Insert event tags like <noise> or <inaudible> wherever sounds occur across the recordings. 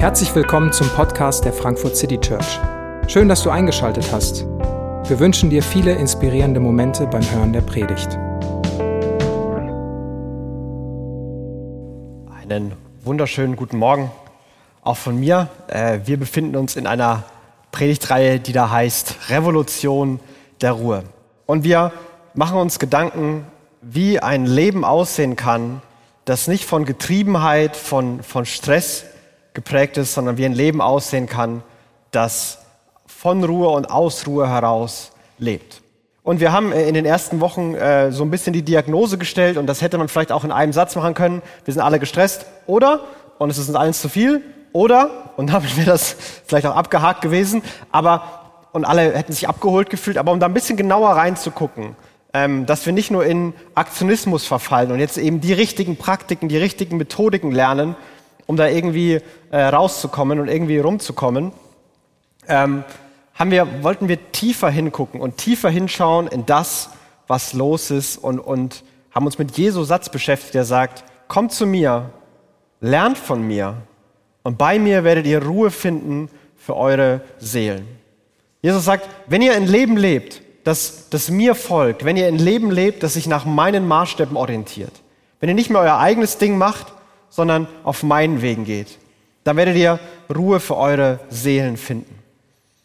Herzlich willkommen zum Podcast der Frankfurt City Church. Schön, dass du eingeschaltet hast. Wir wünschen dir viele inspirierende Momente beim Hören der Predigt. Einen wunderschönen guten Morgen auch von mir. Äh, wir befinden uns in einer Predigtreihe, die da heißt Revolution der Ruhe. Und wir machen uns Gedanken, wie ein Leben aussehen kann, das nicht von Getriebenheit, von, von Stress geprägt ist, sondern wie ein Leben aussehen kann, das von Ruhe und aus Ruhe heraus lebt. Und wir haben äh, in den ersten Wochen äh, so ein bisschen die Diagnose gestellt und das hätte man vielleicht auch in einem Satz machen können. Wir sind alle gestresst, oder? Und es ist uns allen zu viel, oder? Und damit <laughs> wäre das vielleicht auch abgehakt gewesen. Aber und alle hätten sich abgeholt gefühlt. Aber um da ein bisschen genauer reinzugucken, ähm, dass wir nicht nur in Aktionismus verfallen und jetzt eben die richtigen Praktiken, die richtigen Methodiken lernen, um da irgendwie äh, rauszukommen und irgendwie rumzukommen, ähm, haben wir, wollten wir tiefer hingucken und tiefer hinschauen in das, was los ist und, und haben uns mit Jesu Satz beschäftigt, der sagt, kommt zu mir, lernt von mir und bei mir werdet ihr Ruhe finden für eure Seelen. Jesus sagt, wenn ihr ein Leben lebt, das, das mir folgt, wenn ihr ein Leben lebt, das sich nach meinen Maßstäben orientiert, wenn ihr nicht mehr euer eigenes Ding macht, sondern auf meinen Wegen geht. Dann werdet ihr Ruhe für eure Seelen finden.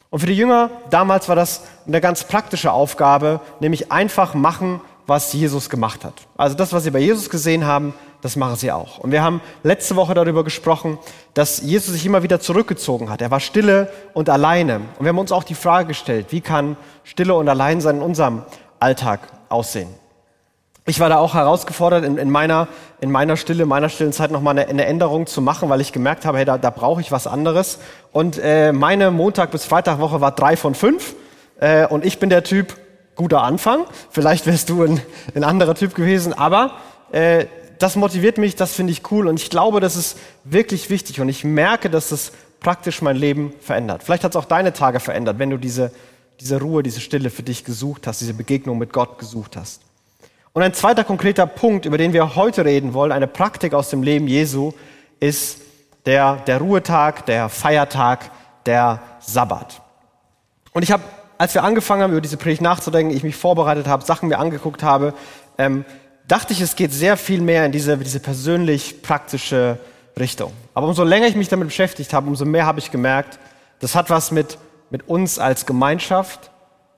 Und für die Jünger damals war das eine ganz praktische Aufgabe, nämlich einfach machen, was Jesus gemacht hat. Also das, was sie bei Jesus gesehen haben, das machen sie auch. Und wir haben letzte Woche darüber gesprochen, dass Jesus sich immer wieder zurückgezogen hat. Er war stille und alleine. Und wir haben uns auch die Frage gestellt, wie kann Stille und Alleinsein in unserem Alltag aussehen? Ich war da auch herausgefordert, in, in, meiner, in meiner Stille, in meiner stillen Zeit nochmal eine, eine Änderung zu machen, weil ich gemerkt habe, hey, da, da brauche ich was anderes. Und äh, meine Montag- bis Freitagwoche war drei von fünf. Äh, und ich bin der Typ, guter Anfang. Vielleicht wärst du ein, ein anderer Typ gewesen, aber äh, das motiviert mich, das finde ich cool. Und ich glaube, das ist wirklich wichtig. Und ich merke, dass das praktisch mein Leben verändert. Vielleicht hat es auch deine Tage verändert, wenn du diese, diese Ruhe, diese Stille für dich gesucht hast, diese Begegnung mit Gott gesucht hast. Und ein zweiter konkreter Punkt, über den wir heute reden wollen, eine Praktik aus dem Leben Jesu, ist der, der Ruhetag, der Feiertag, der Sabbat. Und ich habe, als wir angefangen haben, über diese Predigt nachzudenken, ich mich vorbereitet habe, Sachen mir angeguckt habe, ähm, dachte ich, es geht sehr viel mehr in diese, diese persönlich praktische Richtung. Aber umso länger ich mich damit beschäftigt habe, umso mehr habe ich gemerkt, das hat was mit, mit uns als Gemeinschaft,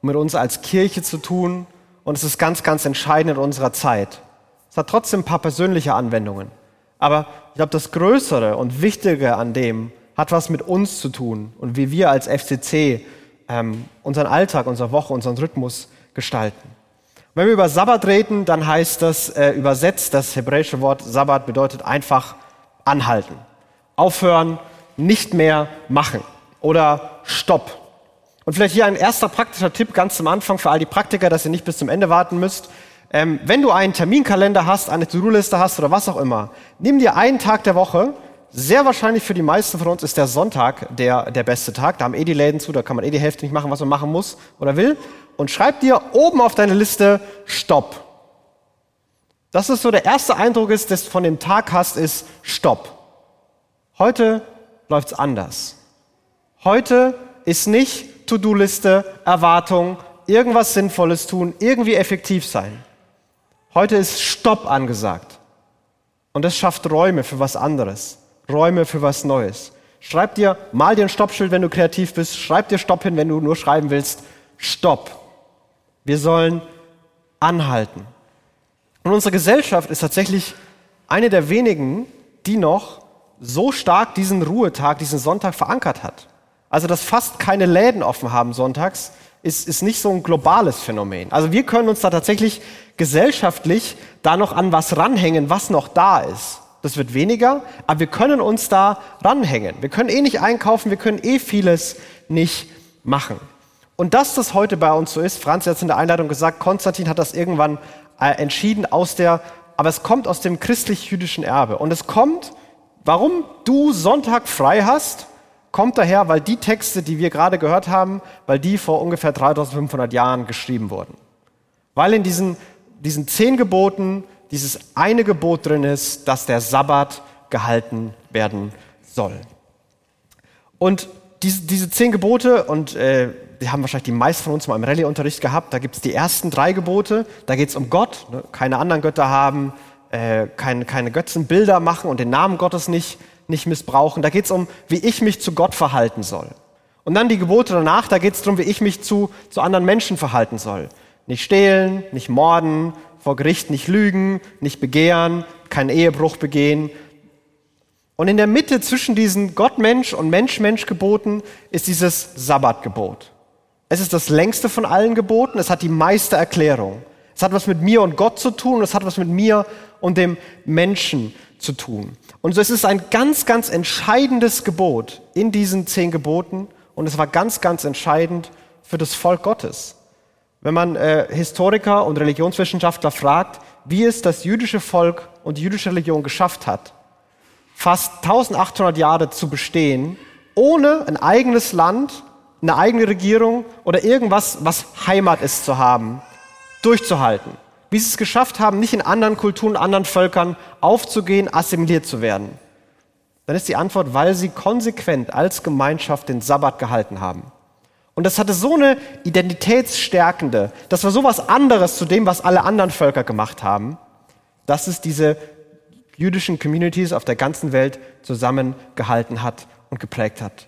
mit uns als Kirche zu tun und es ist ganz, ganz entscheidend in unserer Zeit. Es hat trotzdem ein paar persönliche Anwendungen. Aber ich glaube, das Größere und Wichtige an dem hat was mit uns zu tun und wie wir als FCC ähm, unseren Alltag, unsere Woche, unseren Rhythmus gestalten. wenn wir über Sabbat reden, dann heißt das äh, übersetzt, das hebräische Wort Sabbat bedeutet einfach anhalten, aufhören, nicht mehr machen oder Stopp. Und vielleicht hier ein erster praktischer Tipp ganz zum Anfang für all die Praktiker, dass ihr nicht bis zum Ende warten müsst. Ähm, wenn du einen Terminkalender hast, eine To-Do-Liste hast oder was auch immer, nimm dir einen Tag der Woche. Sehr wahrscheinlich für die meisten von uns ist der Sonntag der, der beste Tag. Da haben eh die Läden zu, da kann man eh die Hälfte nicht machen, was man machen muss oder will. Und schreib dir oben auf deine Liste Stopp. Das ist so der erste Eindruck, ist, das von dem Tag hast, ist Stopp. Heute läuft's anders. Heute ist nicht To-Do-Liste, Erwartung, irgendwas Sinnvolles tun, irgendwie effektiv sein. Heute ist Stopp angesagt. Und das schafft Räume für was anderes, Räume für was Neues. Schreib dir, mal dir ein Stoppschild, wenn du kreativ bist, schreib dir Stopp hin, wenn du nur schreiben willst. Stopp. Wir sollen anhalten. Und unsere Gesellschaft ist tatsächlich eine der wenigen, die noch so stark diesen Ruhetag, diesen Sonntag verankert hat. Also, dass fast keine Läden offen haben sonntags, ist, ist nicht so ein globales Phänomen. Also wir können uns da tatsächlich gesellschaftlich da noch an was ranhängen, was noch da ist. Das wird weniger, aber wir können uns da ranhängen. Wir können eh nicht einkaufen, wir können eh vieles nicht machen. Und dass das heute bei uns so ist, Franz hat es in der Einleitung gesagt, Konstantin hat das irgendwann äh, entschieden aus der, aber es kommt aus dem christlich-jüdischen Erbe. Und es kommt, warum du Sonntag frei hast, kommt daher, weil die Texte, die wir gerade gehört haben, weil die vor ungefähr 3500 Jahren geschrieben wurden. Weil in diesen, diesen zehn Geboten dieses eine Gebot drin ist, dass der Sabbat gehalten werden soll. Und diese, diese zehn Gebote, und äh, die haben wahrscheinlich die meisten von uns mal im Rallye-Unterricht gehabt, da gibt es die ersten drei Gebote, da geht es um Gott, ne? keine anderen Götter haben, äh, keine, keine Götzenbilder machen und den Namen Gottes nicht, nicht missbrauchen. Da geht es um, wie ich mich zu Gott verhalten soll. Und dann die Gebote danach, da geht es darum, wie ich mich zu, zu anderen Menschen verhalten soll. Nicht stehlen, nicht morden, vor Gericht nicht lügen, nicht begehren, keinen Ehebruch begehen. Und in der Mitte zwischen diesen Gott-Mensch und Mensch-Mensch-Geboten ist dieses Sabbatgebot. Es ist das längste von allen Geboten, es hat die meiste Erklärung. Es hat was mit mir und Gott zu tun und es hat was mit mir und dem Menschen zu tun. Und so es ist ein ganz, ganz entscheidendes Gebot in diesen zehn Geboten und es war ganz, ganz entscheidend für das Volk Gottes. Wenn man äh, Historiker und Religionswissenschaftler fragt, wie es das jüdische Volk und die jüdische Religion geschafft hat, fast 1800 Jahre zu bestehen, ohne ein eigenes Land, eine eigene Regierung oder irgendwas, was Heimat ist, zu haben, durchzuhalten. Wie sie es geschafft haben, nicht in anderen Kulturen, anderen Völkern aufzugehen, assimiliert zu werden. Dann ist die Antwort, weil sie konsequent als Gemeinschaft den Sabbat gehalten haben. Und das hatte so eine identitätsstärkende, das war so was anderes zu dem, was alle anderen Völker gemacht haben, dass es diese jüdischen Communities auf der ganzen Welt zusammengehalten hat und geprägt hat.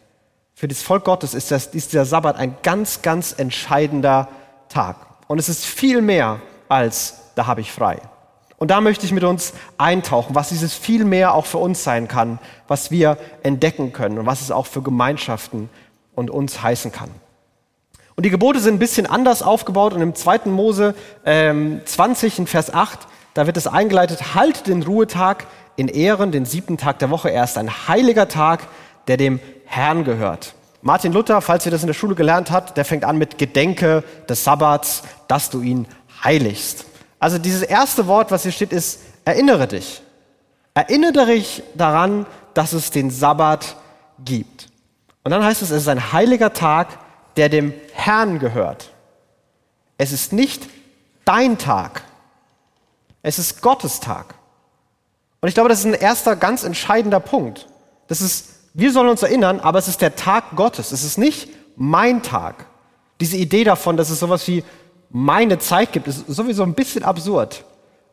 Für das Volk Gottes ist, das, ist dieser Sabbat ein ganz, ganz entscheidender Tag. Und es ist viel mehr als, da habe ich frei. Und da möchte ich mit uns eintauchen, was dieses viel mehr auch für uns sein kann, was wir entdecken können und was es auch für Gemeinschaften und uns heißen kann. Und die Gebote sind ein bisschen anders aufgebaut und im 2. Mose ähm, 20 in Vers 8, da wird es eingeleitet, halt den Ruhetag in Ehren, den siebten Tag der Woche. Er ist ein heiliger Tag, der dem Herrn gehört. Martin Luther, falls ihr das in der Schule gelernt habt, der fängt an mit Gedenke des Sabbats, dass du ihn heiligst. Also dieses erste Wort, was hier steht, ist erinnere dich. Erinnere dich daran, dass es den Sabbat gibt. Und dann heißt es, es ist ein heiliger Tag, der dem Herrn gehört. Es ist nicht dein Tag. Es ist Gottes Tag. Und ich glaube, das ist ein erster ganz entscheidender Punkt. Das ist, wir sollen uns erinnern, aber es ist der Tag Gottes. Es ist nicht mein Tag. Diese Idee davon, dass es sowas wie meine Zeit gibt, ist sowieso ein bisschen absurd.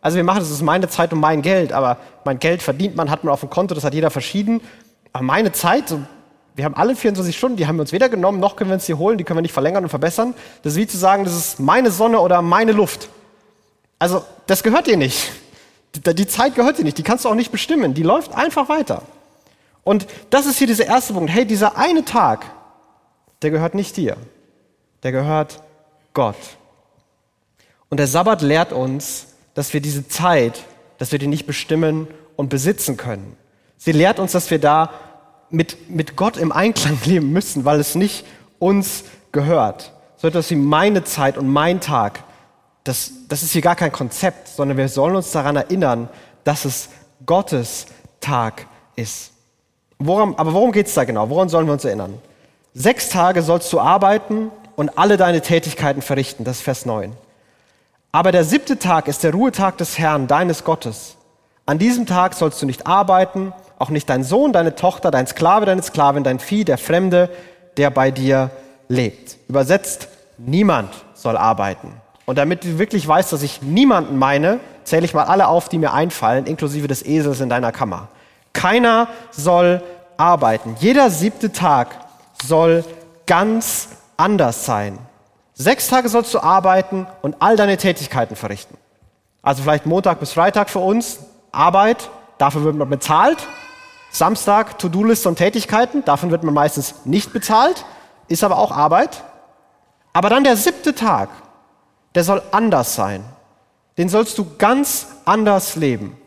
Also wir machen das, es ist meine Zeit und mein Geld, aber mein Geld verdient man, hat man auf dem Konto, das hat jeder verschieden. Aber meine Zeit, wir haben alle 24 Stunden, die haben wir uns weder genommen, noch können wir uns hier holen, die können wir nicht verlängern und verbessern. Das ist wie zu sagen, das ist meine Sonne oder meine Luft. Also, das gehört dir nicht. Die Zeit gehört dir nicht, die kannst du auch nicht bestimmen, die läuft einfach weiter. Und das ist hier dieser erste Punkt. Hey, dieser eine Tag, der gehört nicht dir, der gehört Gott. Und der Sabbat lehrt uns, dass wir diese Zeit, dass wir die nicht bestimmen und besitzen können. Sie lehrt uns, dass wir da mit, mit Gott im Einklang <laughs> leben müssen, weil es nicht uns gehört. So etwas wie meine Zeit und mein Tag, das, das ist hier gar kein Konzept, sondern wir sollen uns daran erinnern, dass es Gottes Tag ist. Worum, aber worum geht es da genau? Woran sollen wir uns erinnern? Sechs Tage sollst du arbeiten und alle deine Tätigkeiten verrichten. Das ist Vers 9. Aber der siebte Tag ist der Ruhetag des Herrn, deines Gottes. An diesem Tag sollst du nicht arbeiten, auch nicht dein Sohn, deine Tochter, dein Sklave, deine Sklavin, dein Vieh, der Fremde, der bei dir lebt. Übersetzt, niemand soll arbeiten. Und damit du wirklich weißt, dass ich niemanden meine, zähle ich mal alle auf, die mir einfallen, inklusive des Esels in deiner Kammer. Keiner soll arbeiten. Jeder siebte Tag soll ganz anders sein. Sechs Tage sollst du arbeiten und all deine Tätigkeiten verrichten. Also vielleicht Montag bis Freitag für uns Arbeit, dafür wird man bezahlt. Samstag To-Do-Liste und Tätigkeiten, davon wird man meistens nicht bezahlt, ist aber auch Arbeit. Aber dann der siebte Tag, der soll anders sein. Den sollst du ganz anders leben.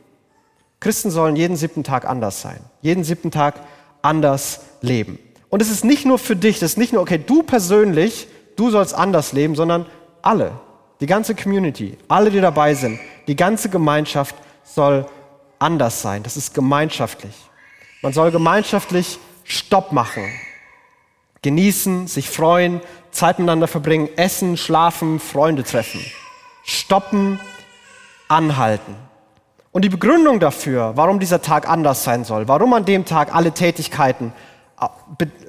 Christen sollen jeden siebten Tag anders sein, jeden siebten Tag anders leben. Und es ist nicht nur für dich, das ist nicht nur, okay, du persönlich, du sollst anders leben, sondern alle, die ganze Community, alle, die dabei sind, die ganze Gemeinschaft soll anders sein. Das ist gemeinschaftlich. Man soll gemeinschaftlich Stopp machen, genießen, sich freuen, Zeit miteinander verbringen, essen, schlafen, Freunde treffen. Stoppen, anhalten. Und die Begründung dafür, warum dieser Tag anders sein soll, warum an dem Tag alle Tätigkeiten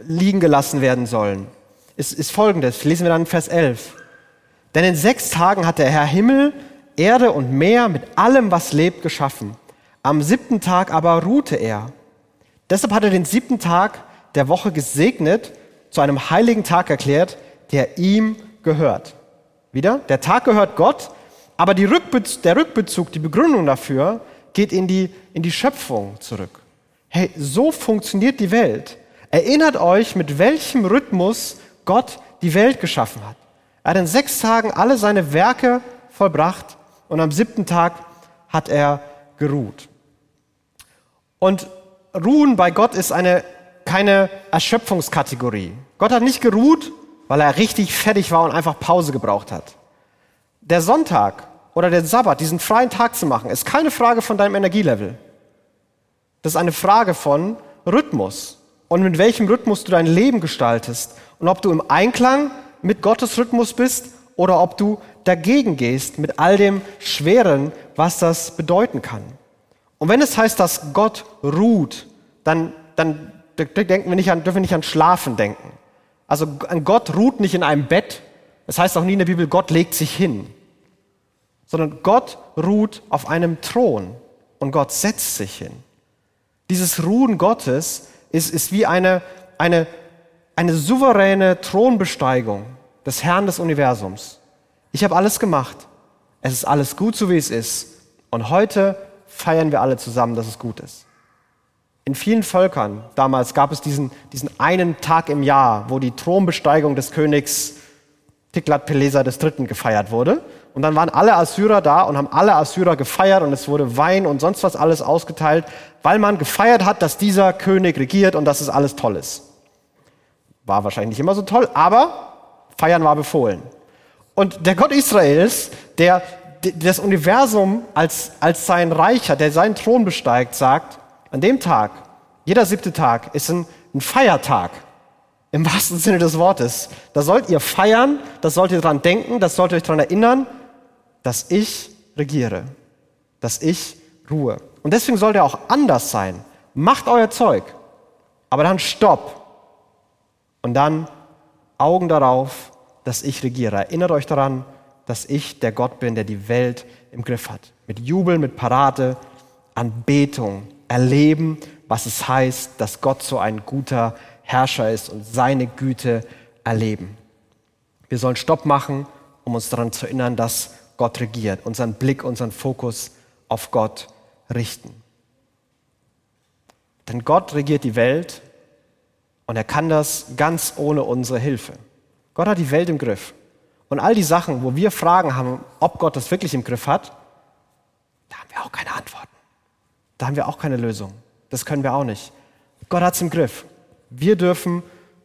liegen gelassen werden sollen, ist, ist folgendes. Lesen wir dann Vers 11. Denn in sechs Tagen hat der Herr Himmel, Erde und Meer mit allem, was lebt, geschaffen. Am siebten Tag aber ruhte er. Deshalb hat er den siebten Tag der Woche gesegnet, zu einem heiligen Tag erklärt, der ihm gehört. Wieder, der Tag gehört Gott, aber Rückbezug, der Rückbezug, die Begründung dafür geht in die, in die Schöpfung zurück. Hey, so funktioniert die Welt. Erinnert euch, mit welchem Rhythmus Gott die Welt geschaffen hat. Er hat in sechs Tagen alle seine Werke vollbracht und am siebten Tag hat er geruht. Und Ruhen bei Gott ist eine, keine Erschöpfungskategorie. Gott hat nicht geruht, weil er richtig fertig war und einfach Pause gebraucht hat. Der Sonntag oder der Sabbat, diesen freien Tag zu machen, ist keine Frage von deinem Energielevel. Das ist eine Frage von Rhythmus und mit welchem Rhythmus du dein Leben gestaltest und ob du im Einklang mit Gottes Rhythmus bist oder ob du dagegen gehst mit all dem Schweren, was das bedeuten kann. Und wenn es heißt, dass Gott ruht, dann, dann denken wir nicht an, dürfen wir nicht an Schlafen denken. Also an Gott ruht nicht in einem Bett. Es heißt auch nie in der Bibel, Gott legt sich hin. Sondern Gott ruht auf einem Thron und Gott setzt sich hin. Dieses Ruhen Gottes ist, ist wie eine, eine eine souveräne Thronbesteigung des Herrn des Universums. Ich habe alles gemacht. Es ist alles gut, so wie es ist. Und heute feiern wir alle zusammen, dass es gut ist. In vielen Völkern damals gab es diesen, diesen einen Tag im Jahr, wo die Thronbesteigung des Königs Tiglat-Pileser III. gefeiert wurde. Und dann waren alle Assyrer da und haben alle Assyrer gefeiert und es wurde Wein und sonst was alles ausgeteilt, weil man gefeiert hat, dass dieser König regiert und dass es alles toll ist. War wahrscheinlich nicht immer so toll, aber feiern war befohlen. Und der Gott Israels, der das Universum als, als sein Reich hat, der seinen Thron besteigt, sagt, an dem Tag, jeder siebte Tag, ist ein, ein Feiertag. Im wahrsten Sinne des Wortes. Da sollt ihr feiern, das sollt ihr dran denken, das sollt ihr euch daran erinnern, dass ich regiere, dass ich ruhe. Und deswegen sollt ihr auch anders sein. Macht euer Zeug. Aber dann stopp. Und dann Augen darauf, dass ich regiere. Erinnert euch daran, dass ich der Gott bin, der die Welt im Griff hat. Mit Jubel, mit Parade, Anbetung, erleben, was es heißt, dass Gott so ein guter Herrscher ist und seine Güte erleben. Wir sollen Stopp machen, um uns daran zu erinnern, dass Gott regiert, unseren Blick, unseren Fokus auf Gott richten. Denn Gott regiert die Welt und er kann das ganz ohne unsere Hilfe. Gott hat die Welt im Griff. Und all die Sachen, wo wir Fragen haben, ob Gott das wirklich im Griff hat, da haben wir auch keine Antworten. Da haben wir auch keine Lösung. Das können wir auch nicht. Gott hat es im Griff. Wir dürfen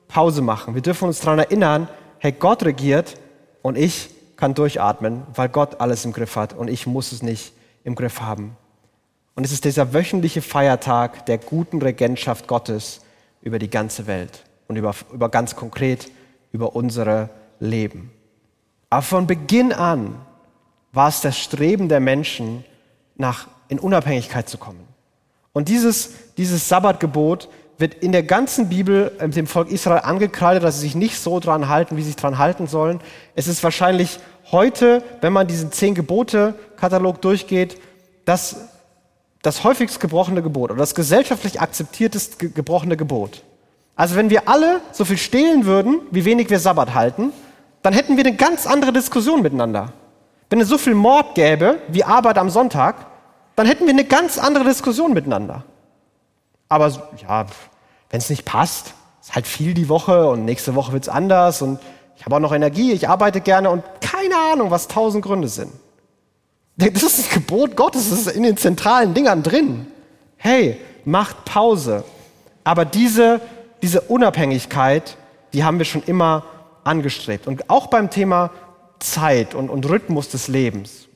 Pause machen. Wir dürfen uns daran erinnern, hey, Gott regiert und ich kann durchatmen, weil Gott alles im Griff hat und ich muss es nicht im Griff haben. Und es ist dieser wöchentliche Feiertag der guten Regentschaft Gottes, über die ganze Welt und über, über ganz konkret über unsere Leben. Aber von Beginn an war es das Streben der Menschen, nach, in Unabhängigkeit zu kommen. Und dieses, dieses Sabbatgebot wird in der ganzen Bibel dem Volk Israel angekreidet, dass sie sich nicht so dran halten, wie sie sich dran halten sollen. Es ist wahrscheinlich heute, wenn man diesen zehn Gebote-Katalog durchgeht, das das häufigst gebrochene Gebot oder das gesellschaftlich akzeptiertest gebrochene Gebot. Also wenn wir alle so viel stehlen würden, wie wenig wir Sabbat halten, dann hätten wir eine ganz andere Diskussion miteinander. Wenn es so viel Mord gäbe wie Arbeit am Sonntag, dann hätten wir eine ganz andere Diskussion miteinander. Aber ja, wenn es nicht passt, ist halt viel die Woche und nächste Woche wird es anders und ich habe auch noch Energie, ich arbeite gerne und keine Ahnung, was tausend Gründe sind. Das ist das Gebot Gottes, das ist in den zentralen Dingern drin. Hey, macht Pause. Aber diese, diese Unabhängigkeit, die haben wir schon immer angestrebt. Und auch beim Thema Zeit und, und Rhythmus des Lebens.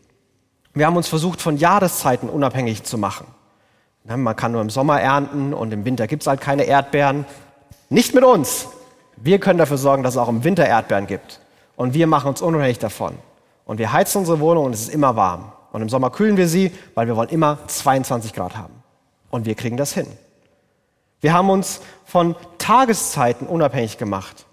Wir haben uns versucht, von Jahreszeiten unabhängig zu machen. Man kann nur im Sommer ernten und im Winter gibt es halt keine Erdbeeren. Nicht mit uns. Wir können dafür sorgen, dass es auch im Winter Erdbeeren gibt. Und wir machen uns unabhängig davon. Und wir heizen unsere Wohnung und es ist immer warm. Und im Sommer kühlen wir sie, weil wir wollen immer 22 Grad haben. Und wir kriegen das hin. Wir haben uns von Tageszeiten unabhängig gemacht.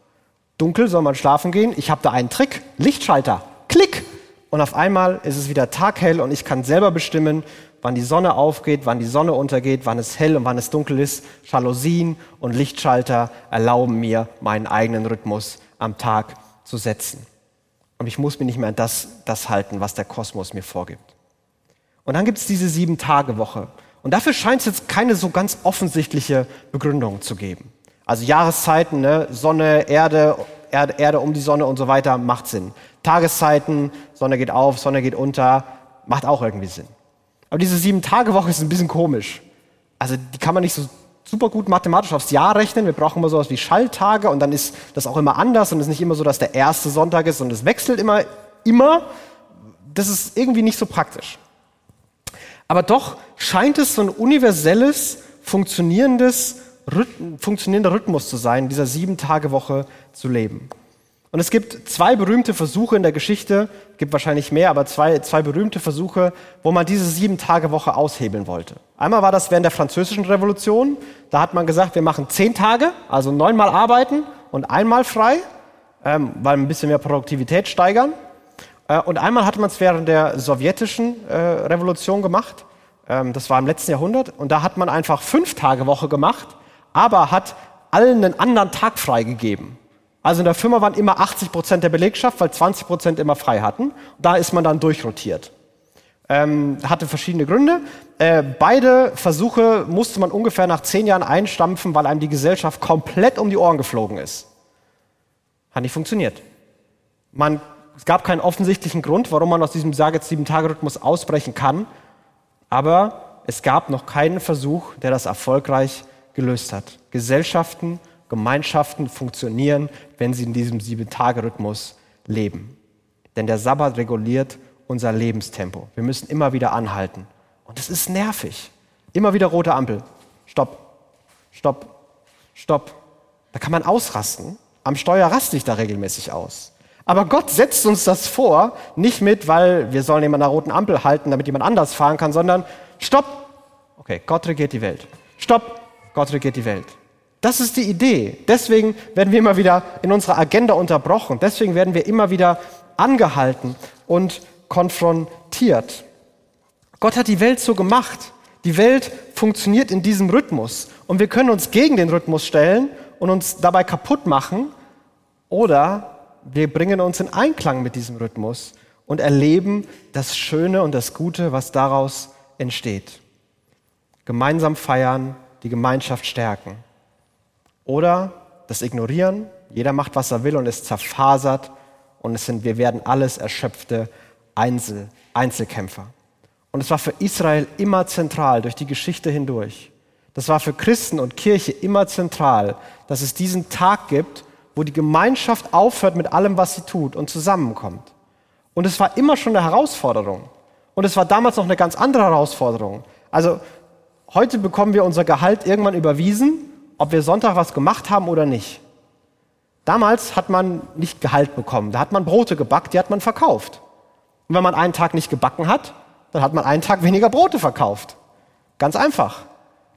Dunkel soll man schlafen gehen. Ich habe da einen Trick. Lichtschalter. Klick. Und auf einmal ist es wieder taghell und ich kann selber bestimmen, wann die Sonne aufgeht, wann die Sonne untergeht, wann es hell und wann es dunkel ist. Jalousien und Lichtschalter erlauben mir, meinen eigenen Rhythmus am Tag zu setzen. Und ich muss mich nicht mehr an das, das halten, was der Kosmos mir vorgibt. Und dann gibt es diese Sieben-Tage-Woche. Und dafür scheint es jetzt keine so ganz offensichtliche Begründung zu geben. Also Jahreszeiten, ne? Sonne, Erde, Erde, Erde um die Sonne und so weiter, macht Sinn. Tageszeiten, Sonne geht auf, Sonne geht unter, macht auch irgendwie Sinn. Aber diese Sieben-Tage-Woche ist ein bisschen komisch. Also die kann man nicht so super gut mathematisch aufs Jahr rechnen. Wir brauchen immer sowas wie Schalltage und dann ist das auch immer anders und es ist nicht immer so, dass der erste Sonntag ist und es wechselt immer, immer. Das ist irgendwie nicht so praktisch. Aber doch scheint es so ein universelles, funktionierendes, funktionierender Rhythmus zu sein, dieser Sieben-Tage-Woche zu leben. Und es gibt zwei berühmte Versuche in der Geschichte, gibt wahrscheinlich mehr, aber zwei, zwei berühmte Versuche, wo man diese Sieben-Tage-Woche aushebeln wollte. Einmal war das während der Französischen Revolution. Da hat man gesagt, wir machen zehn Tage, also neunmal arbeiten und einmal frei, ähm, weil ein bisschen mehr Produktivität steigern. Äh, und einmal hat man es während der sowjetischen äh, Revolution gemacht. Ähm, das war im letzten Jahrhundert. Und da hat man einfach fünf Tage Woche gemacht, aber hat allen einen anderen Tag freigegeben. Also in der Firma waren immer 80 Prozent der Belegschaft, weil 20 Prozent immer frei hatten. Da ist man dann durchrotiert. Ähm, hatte verschiedene Gründe. Äh, beide Versuche musste man ungefähr nach zehn Jahren einstampfen, weil einem die Gesellschaft komplett um die Ohren geflogen ist. Hat nicht funktioniert. Man es gab keinen offensichtlichen Grund, warum man aus diesem sage sieben Tage Rhythmus ausbrechen kann, aber es gab noch keinen Versuch, der das erfolgreich gelöst hat. Gesellschaften, Gemeinschaften funktionieren, wenn sie in diesem sieben Tage Rhythmus leben. Denn der Sabbat reguliert unser Lebenstempo. Wir müssen immer wieder anhalten. Und es ist nervig. Immer wieder rote Ampel. Stopp, stopp, stopp. Da kann man ausrasten. Am Steuer raste ich da regelmäßig aus. Aber Gott setzt uns das vor, nicht mit, weil wir sollen jemand an der roten Ampel halten, damit jemand anders fahren kann, sondern stopp. Okay, Gott regiert die Welt. Stopp. Gott regiert die Welt. Das ist die Idee. Deswegen werden wir immer wieder in unserer Agenda unterbrochen. Deswegen werden wir immer wieder angehalten und konfrontiert. Gott hat die Welt so gemacht. Die Welt funktioniert in diesem Rhythmus. Und wir können uns gegen den Rhythmus stellen und uns dabei kaputt machen oder wir bringen uns in Einklang mit diesem Rhythmus und erleben das Schöne und das Gute, was daraus entsteht. Gemeinsam feiern, die Gemeinschaft stärken. Oder das Ignorieren, jeder macht, was er will und es zerfasert und es sind, wir werden alles erschöpfte Einzel, Einzelkämpfer. Und es war für Israel immer zentral durch die Geschichte hindurch. Das war für Christen und Kirche immer zentral, dass es diesen Tag gibt, wo die Gemeinschaft aufhört mit allem, was sie tut und zusammenkommt. Und es war immer schon eine Herausforderung. Und es war damals noch eine ganz andere Herausforderung. Also heute bekommen wir unser Gehalt irgendwann überwiesen, ob wir Sonntag was gemacht haben oder nicht. Damals hat man nicht Gehalt bekommen. Da hat man Brote gebackt, die hat man verkauft. Und wenn man einen Tag nicht gebacken hat, dann hat man einen Tag <laughs> weniger Brote verkauft. Ganz einfach.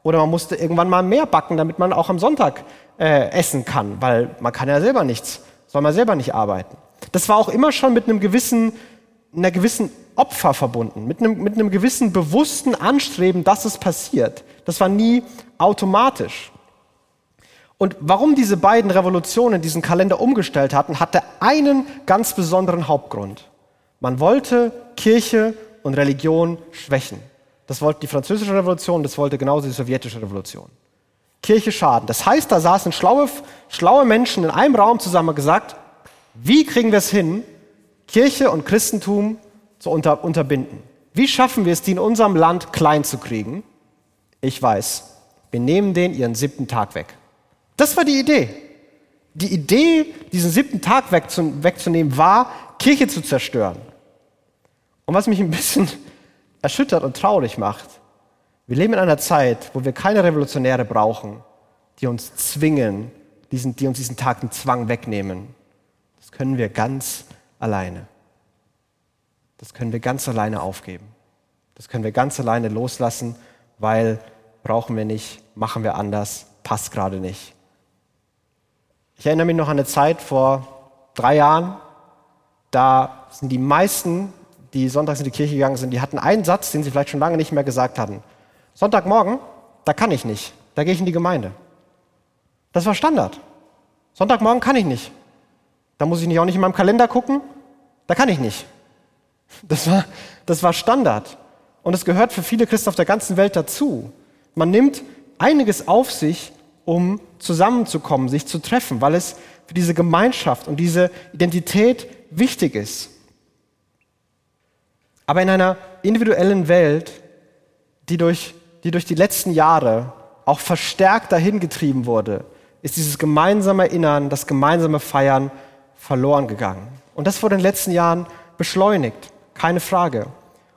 Oder man musste irgendwann mal mehr backen, damit man auch am Sonntag äh, essen kann, weil man kann ja selber nichts, soll man selber nicht arbeiten. Das war auch immer schon mit einem gewissen, einer gewissen Opfer verbunden, mit einem, mit einem gewissen bewussten Anstreben, dass es passiert. Das war nie automatisch. Und warum diese beiden Revolutionen diesen Kalender umgestellt hatten, hatte einen ganz besonderen Hauptgrund. Man wollte Kirche und Religion schwächen. Das wollte die französische Revolution, das wollte genauso die sowjetische Revolution. Kirche schaden. Das heißt, da saßen schlaue, schlaue Menschen in einem Raum zusammen und gesagt, wie kriegen wir es hin, Kirche und Christentum zu unter, unterbinden? Wie schaffen wir es, die in unserem Land klein zu kriegen? Ich weiß, wir nehmen denen ihren siebten Tag weg. Das war die Idee. Die Idee, diesen siebten Tag wegzunehmen, war, Kirche zu zerstören. Und was mich ein bisschen <laughs> erschüttert und traurig macht, wir leben in einer Zeit, wo wir keine Revolutionäre brauchen, die uns zwingen, diesen, die uns diesen Tag den Zwang wegnehmen. Das können wir ganz alleine. Das können wir ganz alleine aufgeben. Das können wir ganz alleine loslassen, weil brauchen wir nicht, machen wir anders, passt gerade nicht. Ich erinnere mich noch an eine Zeit vor drei Jahren, da sind die meisten, die sonntags in die Kirche gegangen sind, die hatten einen Satz, den sie vielleicht schon lange nicht mehr gesagt hatten. Sonntagmorgen, da kann ich nicht, da gehe ich in die Gemeinde. Das war Standard. Sonntagmorgen kann ich nicht. Da muss ich nicht auch nicht in meinem Kalender gucken, da kann ich nicht. Das war, das war Standard. Und es gehört für viele Christen auf der ganzen Welt dazu. Man nimmt einiges auf sich, um zusammenzukommen, sich zu treffen, weil es für diese Gemeinschaft und diese Identität wichtig ist. Aber in einer individuellen Welt, die durch, die durch die letzten Jahre auch verstärkt dahin getrieben wurde, ist dieses gemeinsame Erinnern, das gemeinsame Feiern verloren gegangen. Und das wurde in den letzten Jahren beschleunigt, keine Frage.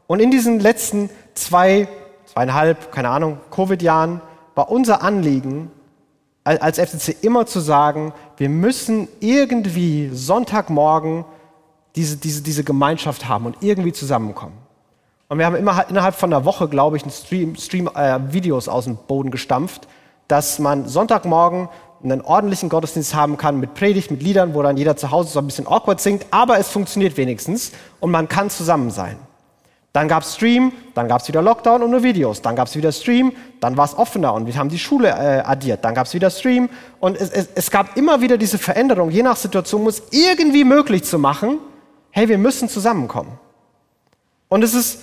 Und in diesen letzten zwei, zweieinhalb, keine Ahnung, Covid-Jahren war unser Anliegen, als FCC immer zu sagen, wir müssen irgendwie Sonntagmorgen diese, diese, diese Gemeinschaft haben und irgendwie zusammenkommen. Und wir haben immer innerhalb von einer Woche, glaube ich, ein Stream, Stream äh, Videos aus dem Boden gestampft, dass man Sonntagmorgen einen ordentlichen Gottesdienst haben kann mit Predigt, mit Liedern, wo dann jeder zu Hause so ein bisschen awkward singt, aber es funktioniert wenigstens und man kann zusammen sein. Dann gab es Stream, dann gab es wieder Lockdown und nur Videos. Dann gab es wieder Stream, dann war es offener und wir haben die Schule äh, addiert. Dann gab es wieder Stream und es, es, es gab immer wieder diese Veränderung, je nach Situation, muss irgendwie möglich zu machen, hey, wir müssen zusammenkommen. Und es ist,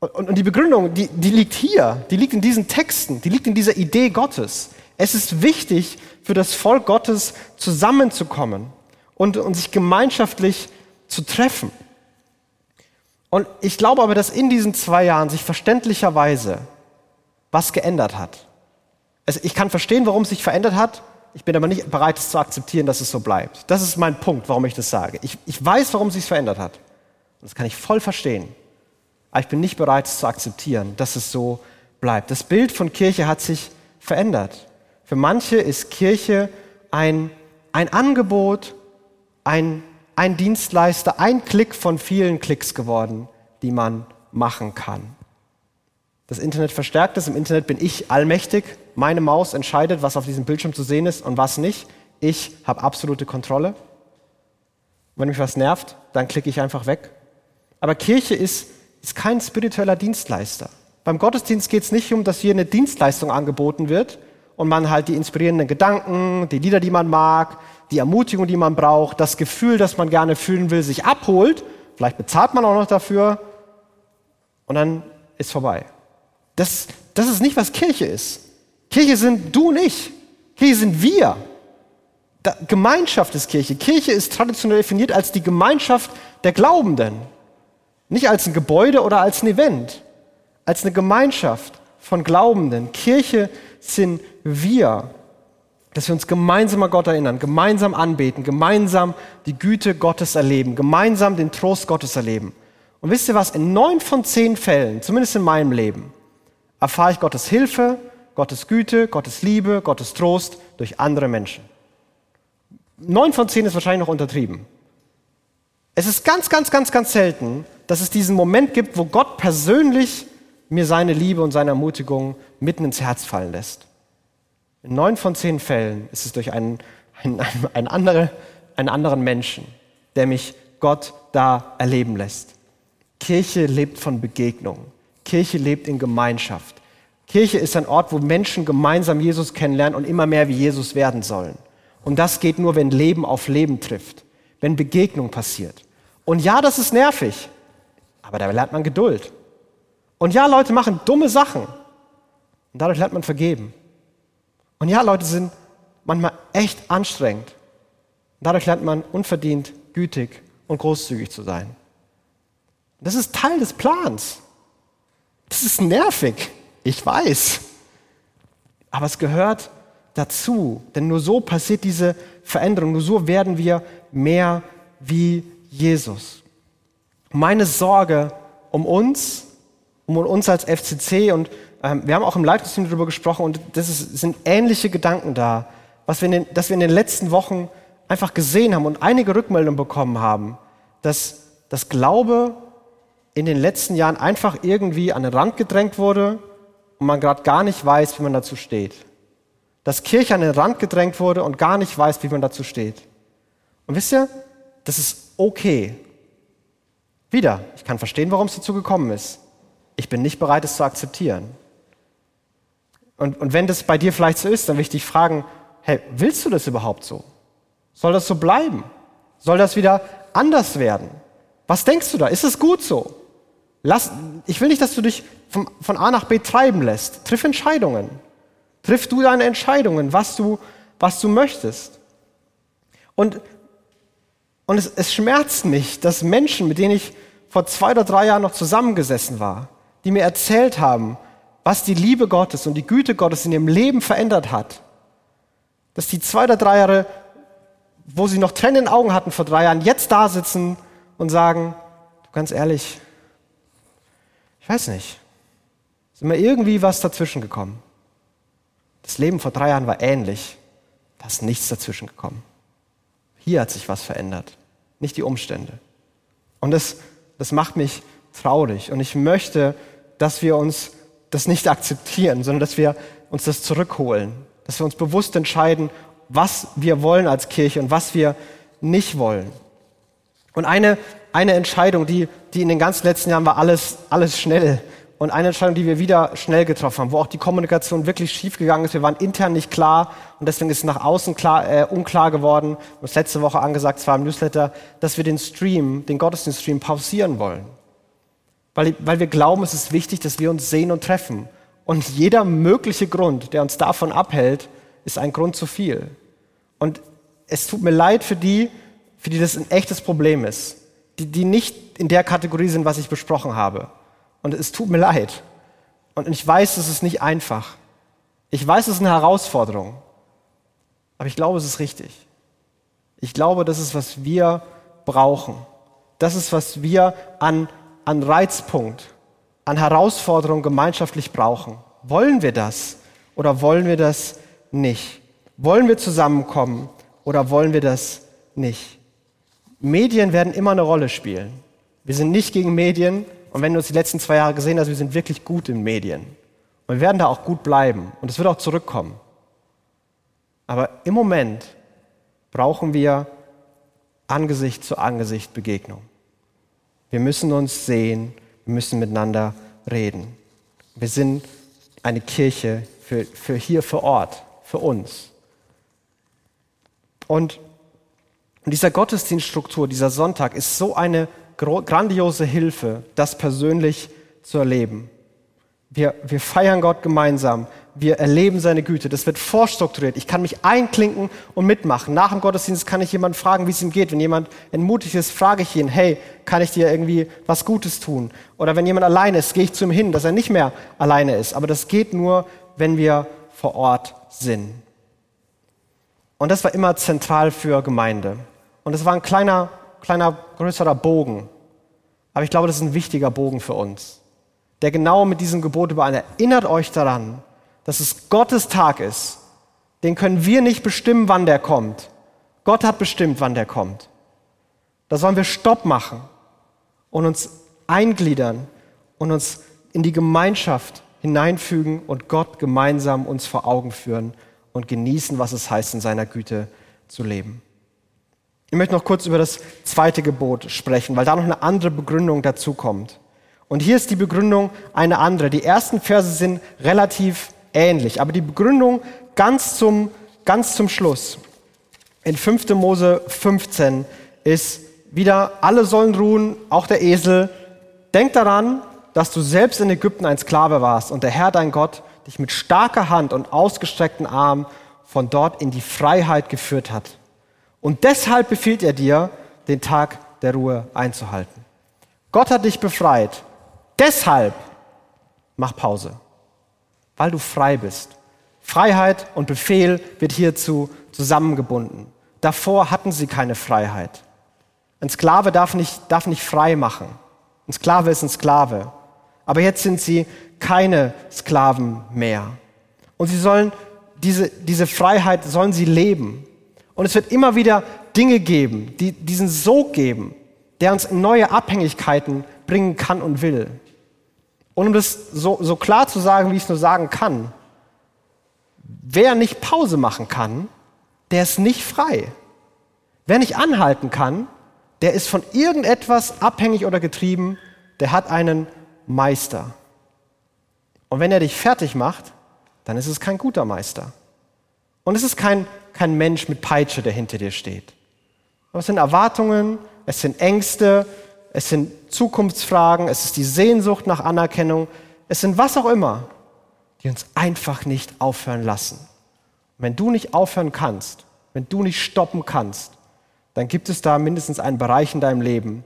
und, und die Begründung, die, die liegt hier, die liegt in diesen Texten, die liegt in dieser Idee Gottes. Es ist wichtig für das Volk Gottes zusammenzukommen und, und sich gemeinschaftlich zu treffen. Und ich glaube aber, dass in diesen zwei Jahren sich verständlicherweise was geändert hat. Also ich kann verstehen, warum es sich verändert hat. Ich bin aber nicht bereit, es zu akzeptieren, dass es so bleibt. Das ist mein Punkt, warum ich das sage. Ich, ich weiß, warum es sich verändert hat. Und das kann ich voll verstehen. Aber ich bin nicht bereit, es zu akzeptieren, dass es so bleibt. Das Bild von Kirche hat sich verändert. Für manche ist Kirche ein, ein Angebot, ein, ein Dienstleister, ein Klick von vielen Klicks geworden, die man machen kann. Das Internet verstärkt es. Im Internet bin ich allmächtig. Meine Maus entscheidet, was auf diesem Bildschirm zu sehen ist und was nicht. Ich habe absolute Kontrolle. Wenn mich was nervt, dann klicke ich einfach weg. Aber Kirche ist, ist kein spiritueller Dienstleister. Beim Gottesdienst geht es nicht um, dass hier eine Dienstleistung angeboten wird, und man halt die inspirierenden Gedanken, die Lieder, die man mag, die Ermutigung, die man braucht, das Gefühl, das man gerne fühlen will, sich abholt. Vielleicht bezahlt man auch noch dafür und dann ist vorbei. Das, das ist nicht, was Kirche ist. Kirche sind du und ich. Kirche sind wir. Da, Gemeinschaft ist Kirche. Kirche ist traditionell definiert als die Gemeinschaft der Glaubenden. Nicht als ein Gebäude oder als ein Event. Als eine Gemeinschaft von Glaubenden. Kirche sind wir, dass wir uns gemeinsam an Gott erinnern, gemeinsam anbeten, gemeinsam die Güte Gottes erleben, gemeinsam den Trost Gottes erleben. Und wisst ihr was? In neun von zehn Fällen, zumindest in meinem Leben, erfahre ich Gottes Hilfe, Gottes Güte, Gottes Liebe, Gottes Trost durch andere Menschen. Neun von zehn ist wahrscheinlich noch untertrieben. Es ist ganz, ganz, ganz, ganz selten, dass es diesen Moment gibt, wo Gott persönlich mir seine Liebe und seine Ermutigung mitten ins Herz fallen lässt. In neun von zehn Fällen ist es durch einen, einen, einen, andere, einen anderen Menschen, der mich Gott da erleben lässt. Kirche lebt von Begegnung. Kirche lebt in Gemeinschaft. Kirche ist ein Ort, wo Menschen gemeinsam Jesus kennenlernen und immer mehr wie Jesus werden sollen. Und das geht nur, wenn Leben auf Leben trifft, wenn Begegnung passiert. Und ja, das ist nervig, aber da lernt man Geduld. Und ja, Leute machen dumme Sachen, und dadurch lernt man vergeben. Und ja, Leute sind manchmal echt anstrengend. Und dadurch lernt man unverdient gütig und großzügig zu sein. Das ist Teil des Plans. Das ist nervig. Ich weiß. Aber es gehört dazu. Denn nur so passiert diese Veränderung. Nur so werden wir mehr wie Jesus. Meine Sorge um uns, um uns als FCC und ähm, wir haben auch im Leitungsteam darüber gesprochen und das ist, sind ähnliche Gedanken da, was wir in den, dass wir in den letzten Wochen einfach gesehen haben und einige Rückmeldungen bekommen haben, dass das Glaube in den letzten Jahren einfach irgendwie an den Rand gedrängt wurde und man gerade gar nicht weiß, wie man dazu steht. dass Kirche an den Rand gedrängt wurde und gar nicht weiß, wie man dazu steht. Und wisst ihr, das ist okay. Wieder, ich kann verstehen, warum es dazu gekommen ist. Ich bin nicht bereit, es zu akzeptieren. Und, und wenn das bei dir vielleicht so ist, dann will ich dich fragen, hey, willst du das überhaupt so? Soll das so bleiben? Soll das wieder anders werden? Was denkst du da? Ist es gut so? Lass, ich will nicht, dass du dich von, von A nach B treiben lässt. Triff Entscheidungen. Triff du deine Entscheidungen, was du, was du möchtest. Und, und es, es schmerzt mich, dass Menschen, mit denen ich vor zwei oder drei Jahren noch zusammengesessen war, die mir erzählt haben, was die Liebe Gottes und die Güte Gottes in ihrem Leben verändert hat, dass die zwei oder drei Jahre, wo sie noch Tränen in den Augen hatten vor drei Jahren, jetzt da sitzen und sagen, du ganz ehrlich, ich weiß nicht, ist immer irgendwie was dazwischen gekommen. Das Leben vor drei Jahren war ähnlich, da ist nichts dazwischen gekommen. Hier hat sich was verändert, nicht die Umstände. Und das, das macht mich traurig. Und ich möchte, dass wir uns das nicht akzeptieren, sondern dass wir uns das zurückholen, dass wir uns bewusst entscheiden, was wir wollen als Kirche und was wir nicht wollen. Und eine, eine Entscheidung, die, die in den ganzen letzten Jahren war alles, alles schnell. Und eine Entscheidung, die wir wieder schnell getroffen haben, wo auch die Kommunikation wirklich schief gegangen ist. Wir waren intern nicht klar und deswegen ist nach außen klar, äh, unklar geworden. Haben letzte Woche angesagt, zwar im Newsletter, dass wir den Stream, den Gottesdienststream pausieren wollen. Weil, weil wir glauben, es ist wichtig, dass wir uns sehen und treffen. Und jeder mögliche Grund, der uns davon abhält, ist ein Grund zu viel. Und es tut mir leid für die, für die das ein echtes Problem ist, die, die nicht in der Kategorie sind, was ich besprochen habe. Und es tut mir leid. Und ich weiß, es ist nicht einfach. Ich weiß, es ist eine Herausforderung. Aber ich glaube, es ist richtig. Ich glaube, das ist, was wir brauchen. Das ist, was wir an, an Reizpunkt an Herausforderungen gemeinschaftlich brauchen. Wollen wir das oder wollen wir das nicht? Wollen wir zusammenkommen oder wollen wir das nicht? Medien werden immer eine Rolle spielen. Wir sind nicht gegen Medien und wenn du uns die letzten zwei Jahre gesehen hast, wir sind wirklich gut in Medien. Und wir werden da auch gut bleiben und es wird auch zurückkommen. Aber im Moment brauchen wir Angesicht zu Angesicht Begegnung. Wir müssen uns sehen wir müssen miteinander reden. Wir sind eine Kirche für, für hier vor Ort, für uns. Und dieser Gottesdienststruktur, dieser Sonntag ist so eine grandiose Hilfe, das persönlich zu erleben. Wir, wir feiern Gott gemeinsam wir erleben seine Güte. Das wird vorstrukturiert. Ich kann mich einklinken und mitmachen. Nach dem Gottesdienst kann ich jemanden fragen, wie es ihm geht. Wenn jemand entmutigt ist, frage ich ihn, hey, kann ich dir irgendwie was Gutes tun? Oder wenn jemand alleine ist, gehe ich zu ihm hin, dass er nicht mehr alleine ist. Aber das geht nur, wenn wir vor Ort sind. Und das war immer zentral für Gemeinde. Und das war ein kleiner, kleiner, größerer Bogen. Aber ich glaube, das ist ein wichtiger Bogen für uns, der genau mit diesem Gebot überein. Erinnert euch daran, dass es Gottes Tag ist. Den können wir nicht bestimmen, wann der kommt. Gott hat bestimmt, wann der kommt. Da sollen wir Stopp machen und uns eingliedern und uns in die Gemeinschaft hineinfügen und Gott gemeinsam uns vor Augen führen und genießen, was es heißt, in seiner Güte zu leben. Ich möchte noch kurz über das zweite Gebot sprechen, weil da noch eine andere Begründung dazu kommt. Und hier ist die Begründung eine andere. Die ersten Verse sind relativ ähnlich. Aber die Begründung ganz zum, ganz zum Schluss in 5. Mose 15 ist wieder, alle sollen ruhen, auch der Esel. Denk daran, dass du selbst in Ägypten ein Sklave warst und der Herr dein Gott dich mit starker Hand und ausgestreckten Arm von dort in die Freiheit geführt hat. Und deshalb befiehlt er dir, den Tag der Ruhe einzuhalten. Gott hat dich befreit. Deshalb mach Pause weil du frei bist. Freiheit und Befehl wird hierzu zusammengebunden. Davor hatten sie keine Freiheit. Ein Sklave darf nicht, darf nicht frei machen. Ein Sklave ist ein Sklave. Aber jetzt sind sie keine Sklaven mehr. Und sie sollen diese, diese Freiheit sollen sie leben. Und es wird immer wieder Dinge geben, die diesen Sog geben, der uns in neue Abhängigkeiten bringen kann und will. Und um das so, so klar zu sagen, wie ich es nur sagen kann, wer nicht Pause machen kann, der ist nicht frei. Wer nicht anhalten kann, der ist von irgendetwas abhängig oder getrieben, der hat einen Meister. Und wenn er dich fertig macht, dann ist es kein guter Meister. Und es ist kein, kein Mensch mit Peitsche, der hinter dir steht. Aber es sind Erwartungen, es sind Ängste, es sind Zukunftsfragen, es ist die Sehnsucht nach Anerkennung, es sind was auch immer, die uns einfach nicht aufhören lassen. Und wenn du nicht aufhören kannst, wenn du nicht stoppen kannst, dann gibt es da mindestens einen Bereich in deinem Leben,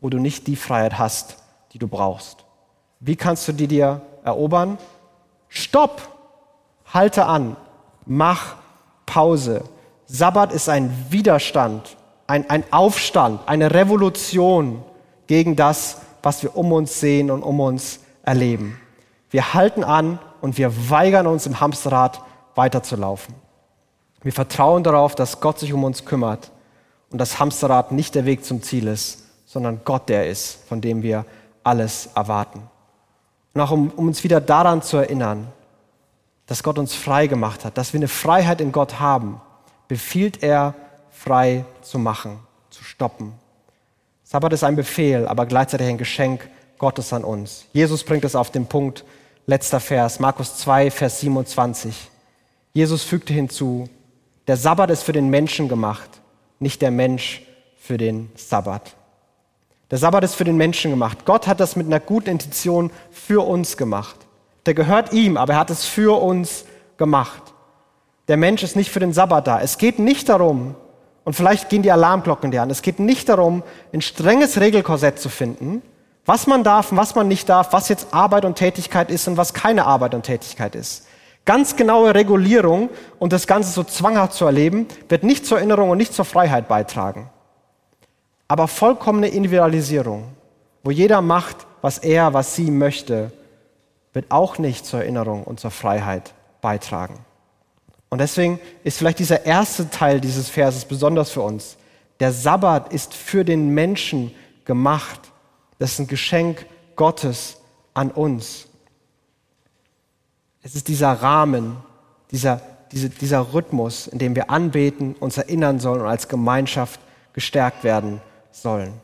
wo du nicht die Freiheit hast, die du brauchst. Wie kannst du die dir erobern? Stopp! Halte an! Mach Pause! Sabbat ist ein Widerstand, ein, ein Aufstand, eine Revolution gegen das, was wir um uns sehen und um uns erleben. Wir halten an und wir weigern uns im Hamsterrad weiterzulaufen. Wir vertrauen darauf, dass Gott sich um uns kümmert und das Hamsterrad nicht der Weg zum Ziel ist, sondern Gott der ist, von dem wir alles erwarten. Und auch um, um uns wieder daran zu erinnern, dass Gott uns frei gemacht hat, dass wir eine Freiheit in Gott haben, befiehlt er, frei zu machen, zu stoppen. Sabbat ist ein Befehl, aber gleichzeitig ein Geschenk Gottes an uns. Jesus bringt es auf den Punkt, letzter Vers, Markus 2, Vers 27. Jesus fügte hinzu, der Sabbat ist für den Menschen gemacht, nicht der Mensch für den Sabbat. Der Sabbat ist für den Menschen gemacht. Gott hat das mit einer guten Intention für uns gemacht. Der gehört ihm, aber er hat es für uns gemacht. Der Mensch ist nicht für den Sabbat da. Es geht nicht darum, und vielleicht gehen die Alarmglocken dir an, es geht nicht darum, ein strenges Regelkorsett zu finden, was man darf und was man nicht darf, was jetzt Arbeit und Tätigkeit ist und was keine Arbeit und Tätigkeit ist. Ganz genaue Regulierung und das Ganze so zwanghaft zu erleben, wird nicht zur Erinnerung und nicht zur Freiheit beitragen. Aber vollkommene Individualisierung, wo jeder macht, was er, was sie möchte, wird auch nicht zur Erinnerung und zur Freiheit beitragen. Und deswegen ist vielleicht dieser erste Teil dieses Verses besonders für uns. Der Sabbat ist für den Menschen gemacht. Das ist ein Geschenk Gottes an uns. Es ist dieser Rahmen, dieser, diese, dieser Rhythmus, in dem wir anbeten, uns erinnern sollen und als Gemeinschaft gestärkt werden sollen.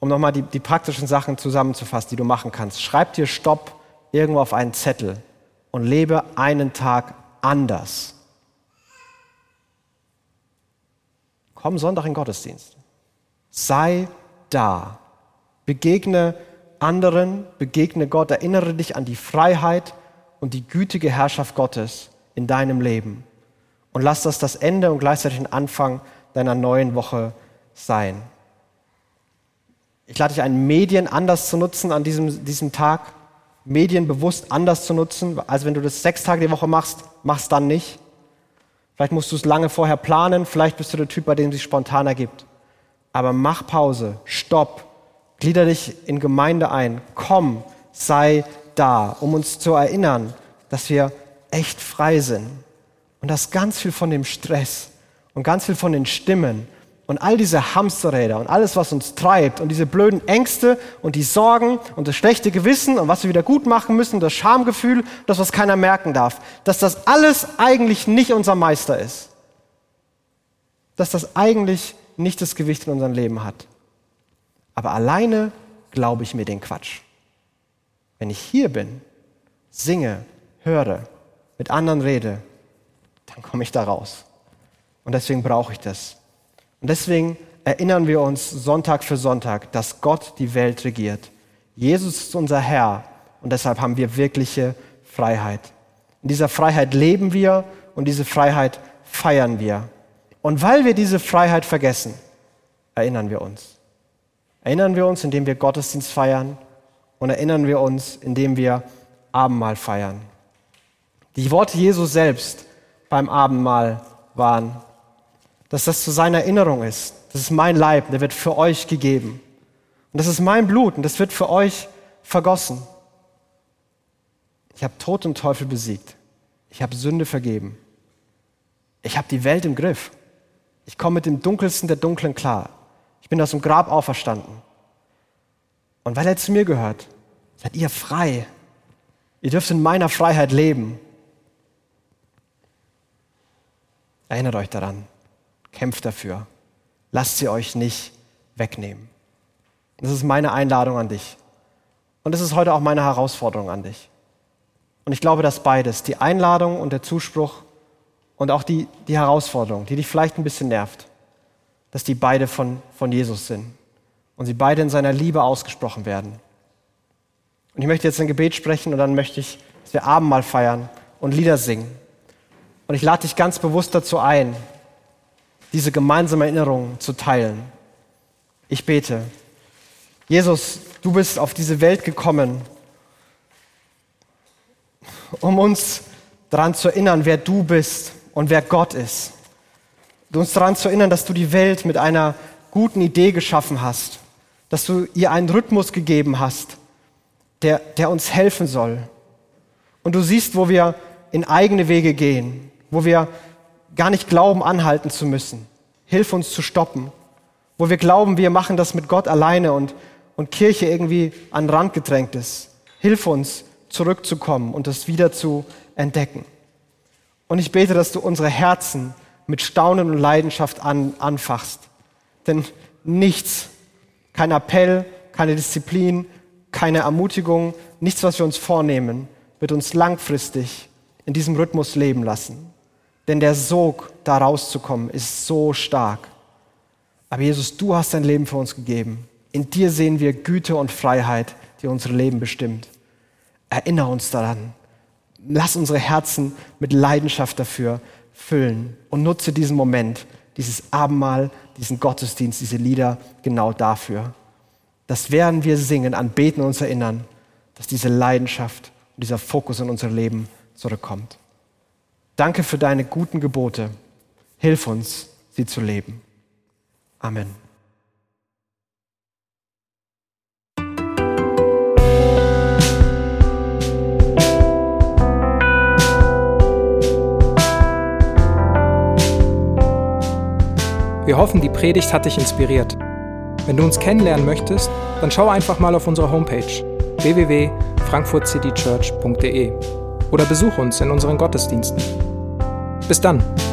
Um nochmal die, die praktischen Sachen zusammenzufassen, die du machen kannst. Schreib dir Stopp irgendwo auf einen Zettel und lebe einen Tag anders. Komm Sonntag in den Gottesdienst. Sei da. Begegne anderen, begegne Gott, erinnere dich an die Freiheit, und die gütige Herrschaft Gottes in deinem Leben. Und lass das das Ende und gleichzeitig den Anfang deiner neuen Woche sein. Ich lade dich ein, Medien anders zu nutzen an diesem, diesem Tag. Medien bewusst anders zu nutzen. Also wenn du das sechs Tage die Woche machst, mach's dann nicht. Vielleicht musst du es lange vorher planen. Vielleicht bist du der Typ, bei dem es sich spontan ergibt. Aber mach Pause. Stopp. Glieder dich in Gemeinde ein. Komm. Sei da, um uns zu erinnern, dass wir echt frei sind und dass ganz viel von dem Stress und ganz viel von den Stimmen und all diese Hamsterräder und alles, was uns treibt und diese blöden Ängste und die Sorgen und das schlechte Gewissen und was wir wieder gut machen müssen, das Schamgefühl, das, was keiner merken darf, dass das alles eigentlich nicht unser Meister ist. Dass das eigentlich nicht das Gewicht in unserem Leben hat. Aber alleine glaube ich mir den Quatsch. Wenn ich hier bin, singe, höre, mit anderen rede, dann komme ich da raus. Und deswegen brauche ich das. Und deswegen erinnern wir uns Sonntag für Sonntag, dass Gott die Welt regiert. Jesus ist unser Herr und deshalb haben wir wirkliche Freiheit. In dieser Freiheit leben wir und diese Freiheit feiern wir. Und weil wir diese Freiheit vergessen, erinnern wir uns. Erinnern wir uns, indem wir Gottesdienst feiern, und erinnern wir uns, indem wir Abendmahl feiern. Die Worte Jesu selbst beim Abendmahl waren, dass das zu seiner Erinnerung ist. Das ist mein Leib, der wird für euch gegeben. Und das ist mein Blut und das wird für euch vergossen. Ich habe Tod und Teufel besiegt. Ich habe Sünde vergeben. Ich habe die Welt im Griff. Ich komme mit dem Dunkelsten der Dunklen klar. Ich bin aus dem Grab auferstanden. Und weil er zu mir gehört, seid ihr frei. Ihr dürft in meiner Freiheit leben. Erinnert euch daran. Kämpft dafür. Lasst sie euch nicht wegnehmen. Das ist meine Einladung an dich. Und das ist heute auch meine Herausforderung an dich. Und ich glaube, dass beides, die Einladung und der Zuspruch und auch die, die Herausforderung, die dich vielleicht ein bisschen nervt, dass die beide von, von Jesus sind und sie beide in seiner Liebe ausgesprochen werden. Und ich möchte jetzt ein Gebet sprechen und dann möchte ich, dass wir Abendmahl feiern und Lieder singen. Und ich lade dich ganz bewusst dazu ein, diese gemeinsame Erinnerung zu teilen. Ich bete. Jesus, du bist auf diese Welt gekommen, um uns daran zu erinnern, wer du bist und wer Gott ist. Uns daran zu erinnern, dass du die Welt mit einer guten Idee geschaffen hast, dass du ihr einen Rhythmus gegeben hast, der, der uns helfen soll. Und du siehst, wo wir in eigene Wege gehen, wo wir gar nicht glauben, anhalten zu müssen. Hilf uns zu stoppen. Wo wir glauben, wir machen das mit Gott alleine und, und Kirche irgendwie an den Rand gedrängt ist. Hilf uns, zurückzukommen und das wieder zu entdecken. Und ich bete, dass du unsere Herzen mit Staunen und Leidenschaft an, anfachst. Denn nichts, kein Appell, keine Disziplin, keine Ermutigung, nichts, was wir uns vornehmen, wird uns langfristig in diesem Rhythmus leben lassen. Denn der Sog, da rauszukommen, ist so stark. Aber Jesus, du hast dein Leben für uns gegeben. In dir sehen wir Güte und Freiheit, die unser Leben bestimmt. Erinnere uns daran. Lass unsere Herzen mit Leidenschaft dafür füllen und nutze diesen Moment, dieses Abendmahl, diesen Gottesdienst, diese Lieder genau dafür. Dass während wir singen, anbeten und uns erinnern, dass diese Leidenschaft und dieser Fokus in unser Leben zurückkommt. Danke für deine guten Gebote. Hilf uns, sie zu leben. Amen. Wir hoffen, die Predigt hat dich inspiriert. Wenn du uns kennenlernen möchtest, dann schau einfach mal auf unsere Homepage www.frankfurtcitychurch.de oder besuch uns in unseren Gottesdiensten. Bis dann!